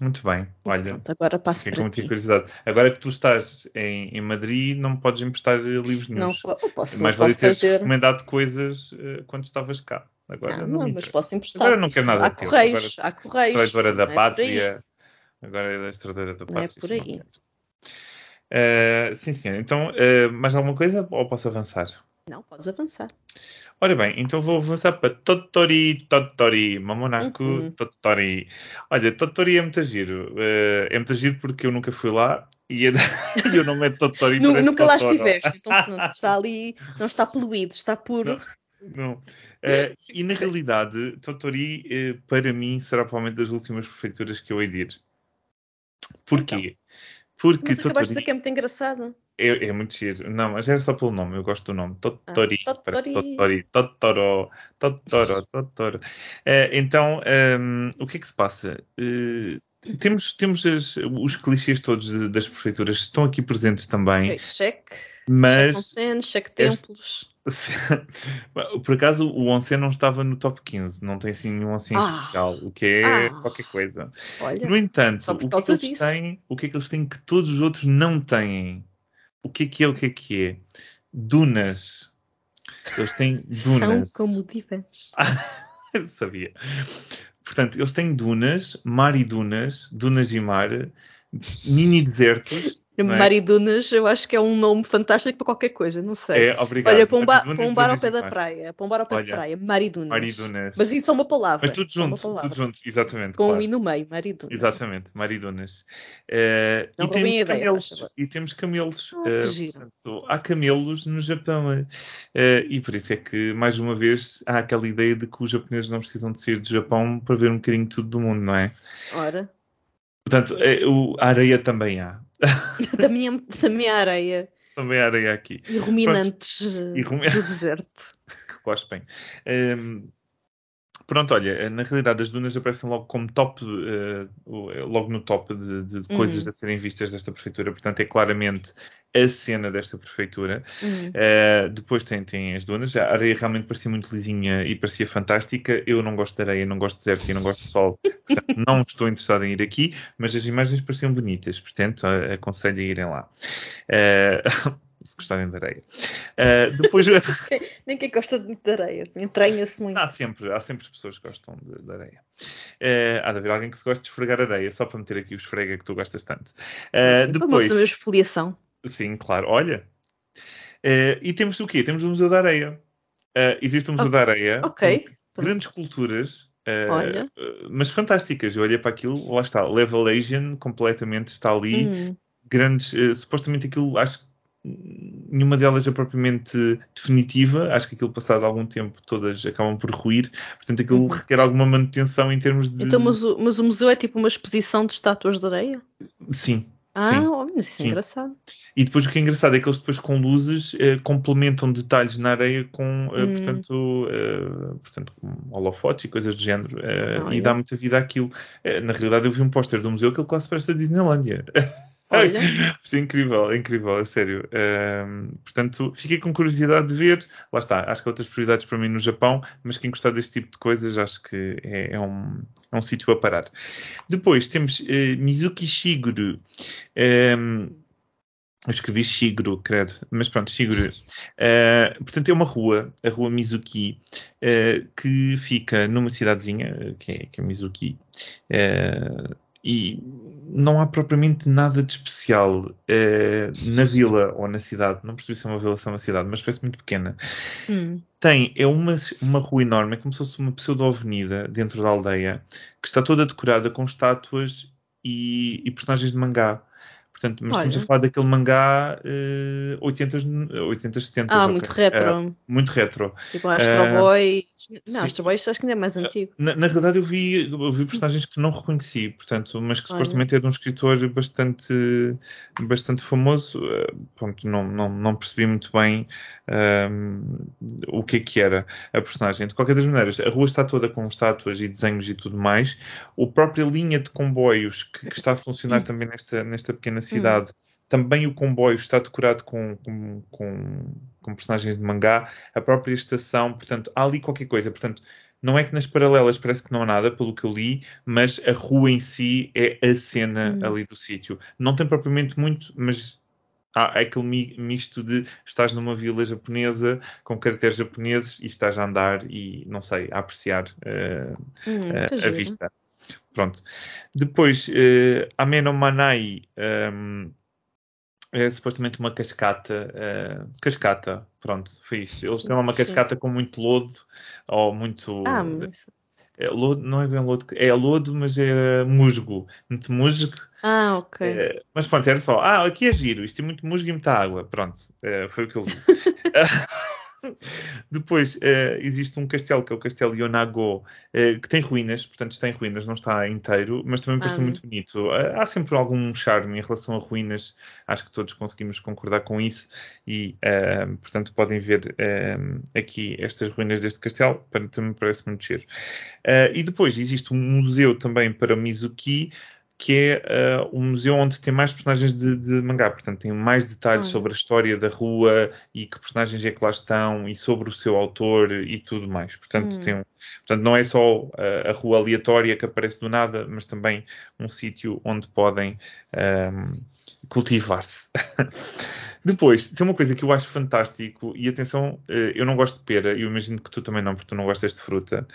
Muito bem, olha. Pronto, agora passo para muita curiosidade. Agora que tu estás em, em Madrid, não podes emprestar livros nenhum. Não, posso. Mais vale teres trazer... recomendado coisas uh, quando estavas cá. Agora não, não, não mas posso emprestar. Agora não quero nada. Há correios, agora, há correios. Estradeira da é Pátria. Agora é da Estradeira da. Não é por aí. Uh, sim, senhor. Então, uh, mais alguma coisa ou posso avançar? Não, podes avançar. Ora bem, então vou avançar para Totori Totori, Mamonaku uhum. Totori. Olha, Totori é muito giro. Uh, é muito giro porque eu nunca fui lá e, é e o nome é Totori. nunca lá estiveste, então pronto, está ali, não está poluído, está puro. Não. não. Uh, e na realidade, Totori, uh, para mim, será provavelmente das últimas prefeituras que eu hei de ir. Porquê? Então, porque mas Totori... de dizer que é muito engraçado. É, é, muito giro. Não, mas é só pelo nome, eu gosto do nome. Totori. Ah, Totori. Totoro. Totoro. Totoro. Uh, então, um, ehm, o que é que se passa? Uh, temos temos as, os clichês todos de, das prefeituras estão aqui presentes também. Okay, cheque. Mas. Cheque, cheque templos. Por acaso o Onsen não estava no top 15, não tem assim nenhum Onsen ah, especial, o que é ah, qualquer coisa. Olha, no entanto, o que, é que eles têm, o que é que eles têm que todos os outros não têm? O que é que é? O que é que é? Dunas. Eles têm dunas. São como divas. sabia. Portanto, eles têm dunas, mar e dunas, dunas e mar, mini desertos é? Maridunas, eu acho que é um nome fantástico para qualquer coisa, não sei. É, obrigado. Olha, pombar, pombar ao pé da praia. Pombar ao pé Olha, da praia. Maridunas. Maridunas. Mas isso é uma palavra. Mas tudo junto, tudo junto, exatamente. Com claro. um i no meio, Maridunas. Exatamente, Maridunas. Uh, não e, temos ideia, camelos, e temos camelos. Oh, uh, portanto, há camelos no Japão. Uh, e por isso é que, mais uma vez, há aquela ideia de que os japoneses não precisam de sair do Japão para ver um bocadinho tudo do mundo, não é? Ora. Portanto, a areia também há. também, também há areia. Também há areia aqui. E ruminantes Pronto. do deserto. que cospem. Um, Pronto, olha, na realidade as dunas aparecem logo como top, uh, logo no top de, de uhum. coisas a serem vistas desta prefeitura, portanto é claramente a cena desta prefeitura. Uhum. Uh, depois tem, tem as dunas, a areia realmente parecia muito lisinha e parecia fantástica. Eu não gosto de areia, não gosto de deserto e não gosto de sol, portanto não estou interessado em ir aqui, mas as imagens pareciam bonitas, portanto aconselho a irem lá. Uh, se gostarem de areia. Uh, depois... Nem quem gosta muito de areia, entranha-se muito. Há sempre, há sempre pessoas que gostam de, de areia. Uh, há de haver alguém que se gosta de esfregar areia, só para meter aqui o esfrega que tu gostas tanto. Uh, Sim, depois... Para uma filiação. Sim, claro. Olha. e temos o quê? Temos o Museu da Areia. existe o Museu da Areia. Ok. Grandes culturas Uh, mas fantásticas. Eu olhei para aquilo, lá está, Level Asian completamente está ali. Hum. Grandes, uh, supostamente aquilo, acho nenhuma delas é propriamente definitiva. Acho que aquilo passado algum tempo todas acabam por ruir. Portanto, aquilo uhum. requer alguma manutenção em termos de. Então, mas o, mas o museu é tipo uma exposição de estátuas de areia? Sim. Ah, sim, oh, mas isso é sim. engraçado. E depois o que é engraçado é que eles depois com luzes eh, complementam detalhes na areia com, eh, hum. portanto, eh, portanto, com holofotes e coisas do género. e dá muita vida àquilo. na realidade eu vi um póster do museu que ele quase parece a Disneylandia. Olha. É incrível, é incrível, é sério. Um, portanto, fiquei com curiosidade de ver. Lá está, acho que há outras prioridades para mim no Japão, mas quem gostar deste tipo de coisas, acho que é, é um, é um sítio a parar. Depois temos uh, Mizuki Shiguru. Um, eu escrevi Shiguru, credo. Mas pronto, Shiguru. Uh, portanto, é uma rua, a rua Mizuki, uh, que fica numa cidadezinha, que é, que é Mizuki. Uh, e não há propriamente nada de especial eh, na vila ou na cidade. Não percebi se é uma vila ou se é uma cidade, mas parece muito pequena. Hum. Tem, é uma, uma rua enorme, é como se fosse uma pseudo-avenida dentro da aldeia, que está toda decorada com estátuas e, e personagens de mangá. Portanto, mas Olha. estamos a falar daquele mangá uh, 80, 80 70. Ah, okay. muito retro. Uh, muito retro. Tipo Astro uh, Boy. Não, Astro Boy acho que ainda é mais antigo. Na, na realidade, eu vi, eu vi personagens que não reconheci, portanto, mas que Olha. supostamente é de um escritor bastante, bastante famoso. Uh, pronto, não, não, não percebi muito bem o que é que era a personagem. De qualquer das maneiras, a rua está toda com estátuas e desenhos e tudo mais. A própria linha de comboios que, que está a funcionar também nesta, nesta pequena cidade. Hum. Também o comboio está decorado com, com, com, com, personagens de mangá, a própria estação, portanto, há ali qualquer coisa. Portanto, não é que nas paralelas parece que não há nada, pelo que eu li, mas a rua em si é a cena hum. ali do sítio. Não tem propriamente muito, mas há aquele misto de estás numa vila japonesa com caracteres japoneses e estás a andar e, não sei, a apreciar uh, hum, uh, a vista. Pronto. Depois, uh, Ameno Manai um, é supostamente uma cascata. Uh, cascata, pronto, fiz. Eles têm uma cascata com muito lodo ou muito. Ah, mas... É, lodo, não é bem lodo, é lodo, mas é musgo. Muito musgo. Ah, ok. É, mas pronto, era só. Ah, aqui é giro, isto tem muito musgo e muita água. Pronto, é, foi o que eu vi. Depois uh, existe um castelo que é o Castelo Yonago, uh, que tem ruínas, portanto está em ruínas, não está inteiro, mas também parece ah, muito bonito. Uh, há sempre algum charme em relação a ruínas, acho que todos conseguimos concordar com isso e, portanto, podem ver aqui estas ruínas deste castelo, também me parece muito cheiro. e depois existe um museu também para Mizuki, que é uh, um museu onde tem mais personagens de, de mangá, portanto tem mais detalhes sobre a história da rua e que personagens é que lá estão e sobre o seu autor e tudo mais. Portanto, hum. tem um, portanto não é só uh, a rua aleatória que aparece do nada, mas também um sítio onde podem um, ehm, cultivar-se. Depois, tem uma coisa que eu acho fantástico, e atenção, uh, eu não gosto de pera, eu imagino que tu também não, porque tu não gostas de fruta.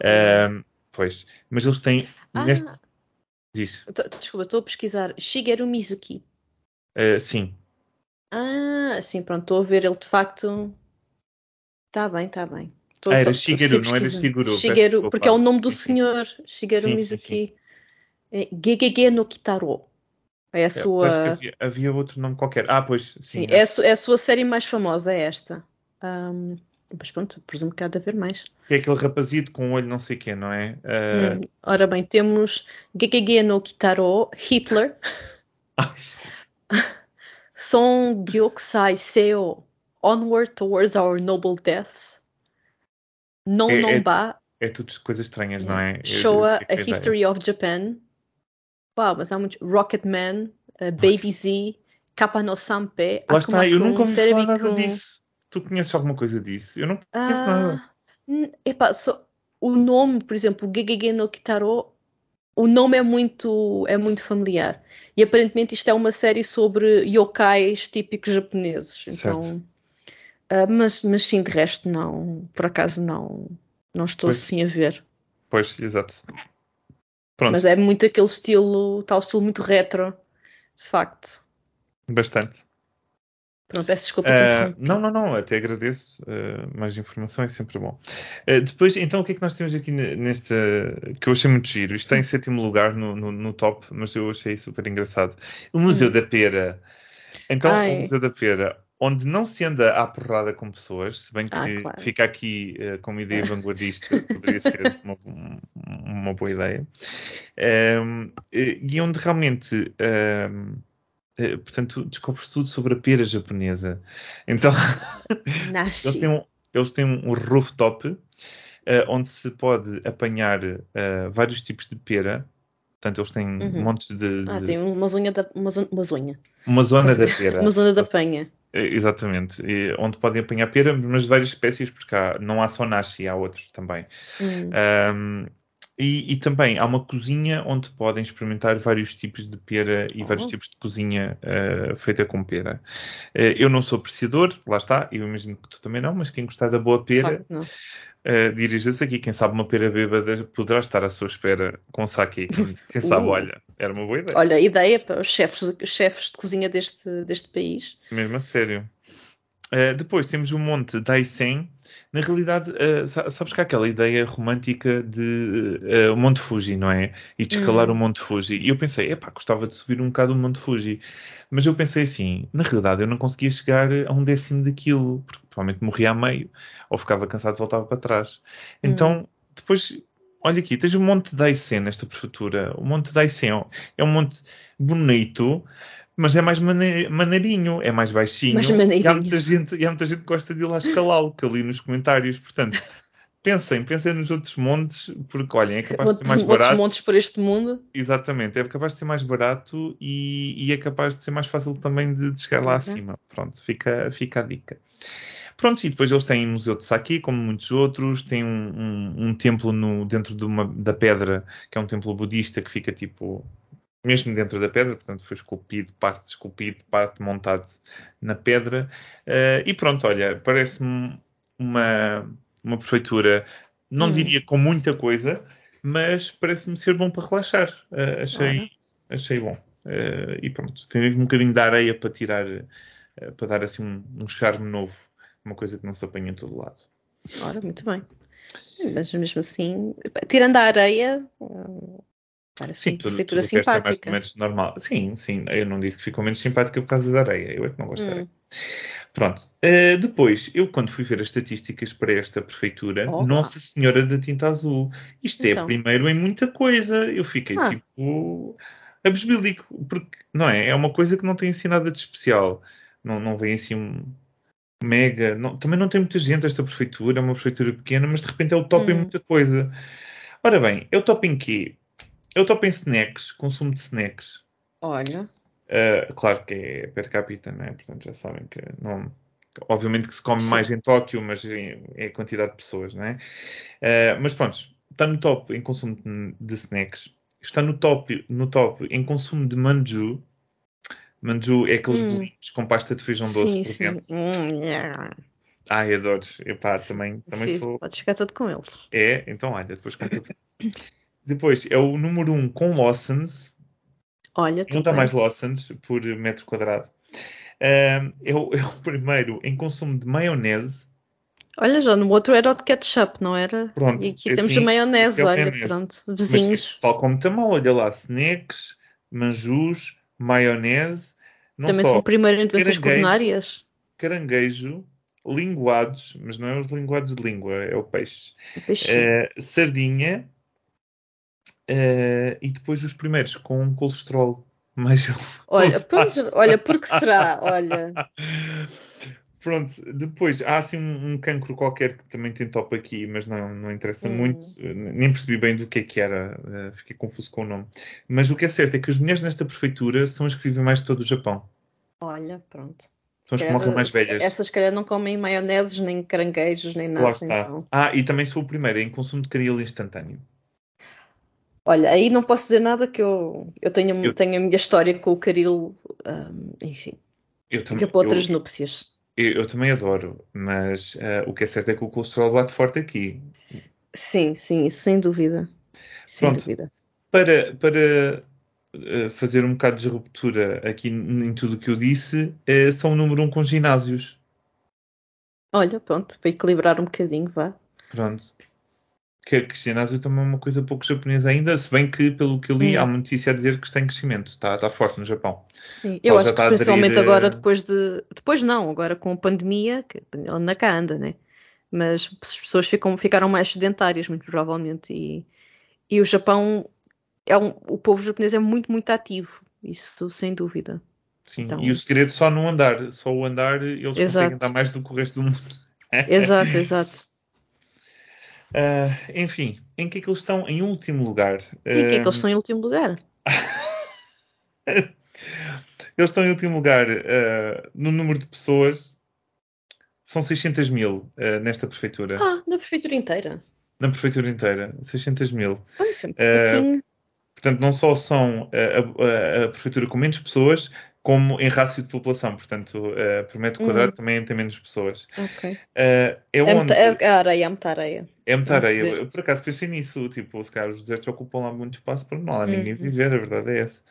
Ehm, pois, mas eles têm ah. neste Diz. Desculpa, estou a pesquisar. Shigeru Mizuki. Uh, sim. Ah, sim, pronto, estou a ver ele de facto. Está bem, está bem. Tô, ah, era Shigeru, não era Shiguru. Shigeru, porque é o nome do sim, senhor. Shigeru sim, Mizuki. Sim, é Gegege no Kitaro. É a é, sua. Havia, havia, outro nome qualquer. Ah, pois, sim. sim é. É, a, é a sua série mais famosa, é esta. Um, mas pronto, presumo que há de haver mais. Que é aquele rapazito com o olho não sei quê, não é? Uh... Hum, ora bem, temos Gegege no Kitaro, Hitler. Son Gyokusai Seo, Onward Towards Our Noble Deaths. Non é, Nomba, é tudo coisas estranhas, não é? Showa, A History of Japan. Uau, mas há muitos. Rocketman, uh, Baby Z, Kappa no Sampe. Lá está, eu nunca ouvi falar disso. Tu conheces alguma coisa disso? Eu não conheço uh, nada. Epá, só, o nome, por exemplo, Gegege no Kitaro, o nome é muito, é muito familiar. E aparentemente isto é uma série sobre yokais típicos japoneses. Então, uh, mas, mas sim, de resto não, por acaso não, não estou pois. assim a ver. Pois, exato. Pronto. Mas é muito aquele estilo, tal estilo muito retro, de facto. Bastante. Pronto, peço desculpa. Uh, não, não, não, até agradeço. Uh, mais informação é sempre bom. Uh, depois, então, o que é que nós temos aqui neste. que eu achei muito giro? Isto está em sétimo lugar no, no, no top, mas eu achei super engraçado. O Museu hum. da Pera. Então, Ai. o Museu da Pera, onde não se anda à porrada com pessoas, se bem que ah, claro. fica aqui uh, como ideia vanguardista, poderia ser uma, uma, boa ideia. Um, e onde realmente. Um, eh, portanto, descobres tudo sobre a pera japonesa. Então, eles têm um, eles têm um rooftop uh, onde se pode apanhar uh, vários tipos de pera. Portanto, eles têm uhum. montes de, de. Ah, tem uma zona da. Uma, zona, uma, zona. uma zona da pera. uma zona da penha. Exatamente, e, onde podem apanhar pera, mas de várias espécies, porque há, não há só nashi, há outros também. Hum. Um, e, e, também há uma cozinha onde podem experimentar vários tipos de pera e oh. vários tipos de cozinha uh, feita com pera. Uh, eu não sou apreciador, lá está, eu imagino que tu também não, mas quem gostar da boa pera, uh, dirija-se aqui. Quem sabe uma pera bêbada poderá estar à sua espera com sake. Quem, quem sabe, uh. olha, era uma boa ideia. Olha, ideia para os chefes, chefes de cozinha deste, deste país. Mesmo a sério. Depois temos o Monte Daisen, na realidade, uh, sabes que há aquela ideia romântica de uh, o Monte Fuji, não é? E de escalar uhum. o Monte Fuji. E eu pensei, epá, gostava de subir um bocado o Monte Fuji. Mas eu pensei assim, na realidade eu não conseguia chegar a um décimo daquilo, porque provavelmente morria a meio, ou ficava cansado e voltava para trás. Então, uhum. depois, olha aqui, tens o Monte Daisen nesta prefeitura. O Monte Daisen é um monte bonito, mas é mais maneirinho, é mais baixinho. Mais e há muita gente, e há muita gente que gosta de ir lá escalá-lo, que ali nos comentários. Portanto, pensem, pensem nos outros montes, porque olhem, é capaz de ser mais barato. Outros montes por este mundo. Exatamente, é capaz de ser mais barato e, e é capaz de ser mais fácil também de, de chegar lá uhum. acima. Pronto, fica, fica a dica. Pronto, e depois eles têm o Museu de Saki, como muitos outros, tem um, um, um templo no, dentro de uma, da pedra, que é um templo budista que fica tipo mesmo dentro da pedra, portanto foi esculpido, parte esculpido, parte montado na pedra. Uh, e pronto, olha, parece-me uma, uma prefeitura, não hum. diria com muita coisa, mas parece-me ser bom para relaxar. Uh, achei, achei bom. Uh, e pronto, tem um bocadinho de areia para tirar, para dar assim um, um, charme novo, uma coisa que não se apanha em todo lado. Ora, muito bem. Mas mesmo assim, tirando a areia, Parece sim, tudo, tudo simpática. mais ou menos normal. Sim, sim, eu não disse que ficou menos simpática por causa da areia, eu é que não gosto hum. da areia. Pronto. Uh, depois, eu quando fui ver as estatísticas para esta prefeitura, oh, Nossa Senhora da Tinta Azul, isto é então. é primeiro em muita coisa. Eu fiquei ah. tipo abesbílico, porque não é? É uma coisa que não tem assim nada de especial. Não, não vem assim um mega. Não, também não tem muita gente esta prefeitura, é uma prefeitura pequena, mas de repente é o top hum. em muita coisa. Ora bem, é o top em quê? Eu estou em snacks, consumo de snacks. Olha. Uh, claro que é per capita, né? Portanto, já sabem que não. Obviamente que se come Sim. mais em Tóquio, mas é a quantidade de pessoas, né? Uh, mas pronto, está no top em consumo de snacks. Está no top, no top em consumo de manju. Manju é aqueles hum. bolinhos com pasta de feijão doce, sim, por sim. exemplo. Hum, yeah. Ai, adoro. Epá, também, também sou. Pode ficar todo com eles. É, então olha, depois conta. Depois é o número 1 um com Lawsons. Olha, Não está mais Lawsons por metro quadrado. Uh, é, o, é, o, primeiro em consumo de maionese. Olha, já no outro era o de ketchup, não era? Pronto. E aqui é temos assim, a maionese, é olha, maionese. pronto, vizinhos. Mas, tal como também, olha lá, snacks, manjus, maionese. Também são o primeiro em doenças coronárias. Caranguejo, linguados, mas não é os linguados de língua, é o peixe. O peixe. Uh, sardinha, Uh, e depois os primeiros com colesterol mais Olha, pois, olha, porque será? Olha. Pronto, depois há assim um, um, cancro qualquer que também tem top aqui, mas não, não interessa hum. muito. Nem percebi bem do que é que era, uh, fiquei confuso com o nome. Mas o que é certo é que as mulheres nesta prefeitura são as que vivem mais de todo o Japão. Olha, pronto. São as que morrem mais velhas. Essas, calhar, não comem maioneses, nem caranguejos, nem nada. Lá está. Então. Ah, e também sou o primeiro em consumo de caril instantâneo. Olha, aí não posso dizer nada que eu, eu, tenho, eu... tenho a minha história com o caril, um, enfim. Eu também, para outras eu... núpcias. Eu, eu também adoro, mas uh, o que é certo é que o colesterol bate forte aqui. Sim, sim, sem dúvida. Sem Pronto, dúvida. Para, para uh, fazer um bocado de ruptura aqui em tudo o que eu disse, uh, são o número um com ginásios. Olha, pronto, para equilibrar um bocadinho, vá. Pronto que, que ginásio também é uma coisa pouco japonesa ainda, se bem que, pelo que eu li, hum. há uma notícia a dizer que está em crescimento, está, está forte no Japão. Sim, eu acho que principalmente aderir... agora, depois de. Depois não, agora com a pandemia, que anda cá anda, né? Mas as pessoas ficam, ficaram mais sedentárias, muito provavelmente, e, e o Japão, é um, o povo japonês é muito, muito ativo, isso sem dúvida. Sim, então... e o segredo só no andar, só o andar eles exato. conseguem dar mais do que o resto do mundo. exato, exato. Uh, enfim, em que é que eles estão em último lugar? E em que é que eles estão em último lugar? eles estão em último lugar uh, no número de pessoas. São 600 mil uh, nesta prefeitura. Ah, na prefeitura inteira. Na prefeitura inteira, 600 mil. Olha, sempre um Portanto, não só são a, a, a, prefeitura com menos pessoas, como em rácio de população, portanto, uh, por metro quadrado hum. também tem menos pessoas. Ok. Uh, é, é onde... É a areia, é muita areia. É muita areia. Eu, por acaso pensei nisso, tipo, se calhar os desertos ocupam lá muito espaço para não há ninguém uhum. viver, a verdade é essa.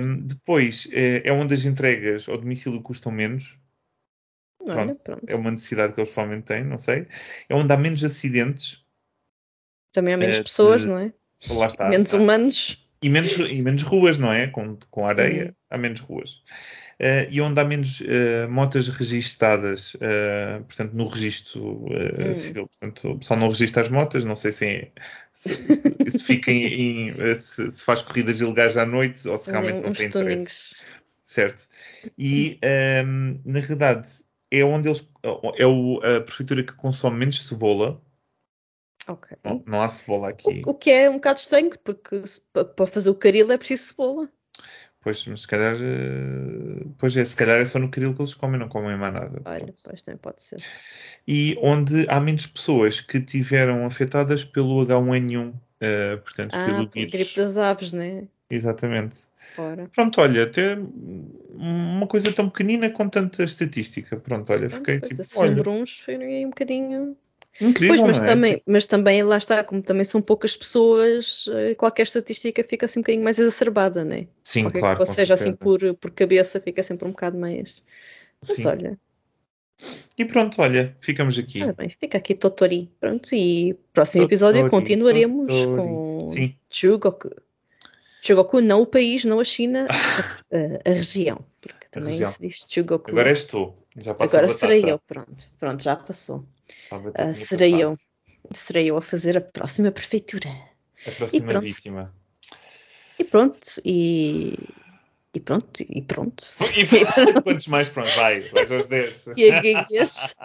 Um, depois, é, é onde as entregas ao domicílio custam menos. Pronto, pronto. É uma necessidade que eles provavelmente têm, não sei. É onde há menos acidentes. Também há menos uh, pessoas, de... não é? Lá está. Menos humanos. E menos, e menos ruas, não é? Com, com areia, uhum. há menos ruas. Uh, e onde há menos uh, motas registadas, uh, portanto, no registro uhum. civil. Portanto, o pessoal não registra as motas, não sei se, é, se, se, fica em, em se, se, faz corridas ilegais à noite ou se realmente não tem interesse. Certo. E, um, ehm, na verdade, é onde eles. É o, a prefeitura que consome menos cebola Ok. Não, não há cebola aqui. O, o, que é um bocado estranho, porque para fazer o caril é preciso cebola. Pois, mas se calhar. Eh, pois é, se calhar é só no caril que eles comem, não comem mais nada. Olha, pois também pode ser. E onde há menos pessoas que tiveram afetadas pelo H1N1, uh, eh, portanto, ah, pelo vírus. gripe das aves, né? Exatamente. Ora. Pronto, olha, até uma coisa tão pequenina com tanta estatística. Pronto, olha, fiquei tipo. Olha, números foi um bocadinho. Incrível, pois, mas, é? também, mas também lá está, como também são poucas pessoas, eh, qualquer estatística fica assim um bocadinho mais exacerbada, né? Sim, qualquer, claro. Ou seja, assim por, por cabeça fica sempre um bocado mais. Mas Sim. olha. E pronto, olha, ficamos aqui. Ora bem, fica aqui Totori. Pronto, e próximo Totori, episódio continuaremos Totori. com Sim. Chugoku. Chugoku, não o país, não a China, a, a, a região. Porque também região. se diz Chugoku. Agora és tu. Já Agora serei eu, pronto. Pronto, já passou. Uh, serei eu. Serei eu a fazer a próxima prefeitura. A próxima e vítima. E pronto, e. E pronto, e pronto. E, pronto. Quantos mais pronto? Vai, vais aos 10. E aguinhas.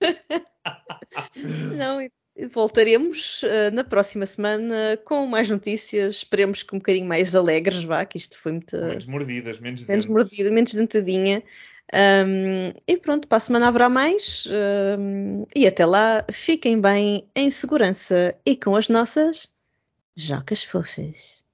Não, voltaremos uh, na próxima semana com mais notícias. Esperemos que um bocadinho mais alegres, vá, que isto foi muito. Menos mordidas, menos Menos mordida, menos dentadinha. Um, e pronto, para a semana haverá mais. Um, e até lá, fiquem bem, em segurança e com as nossas jocas fofas.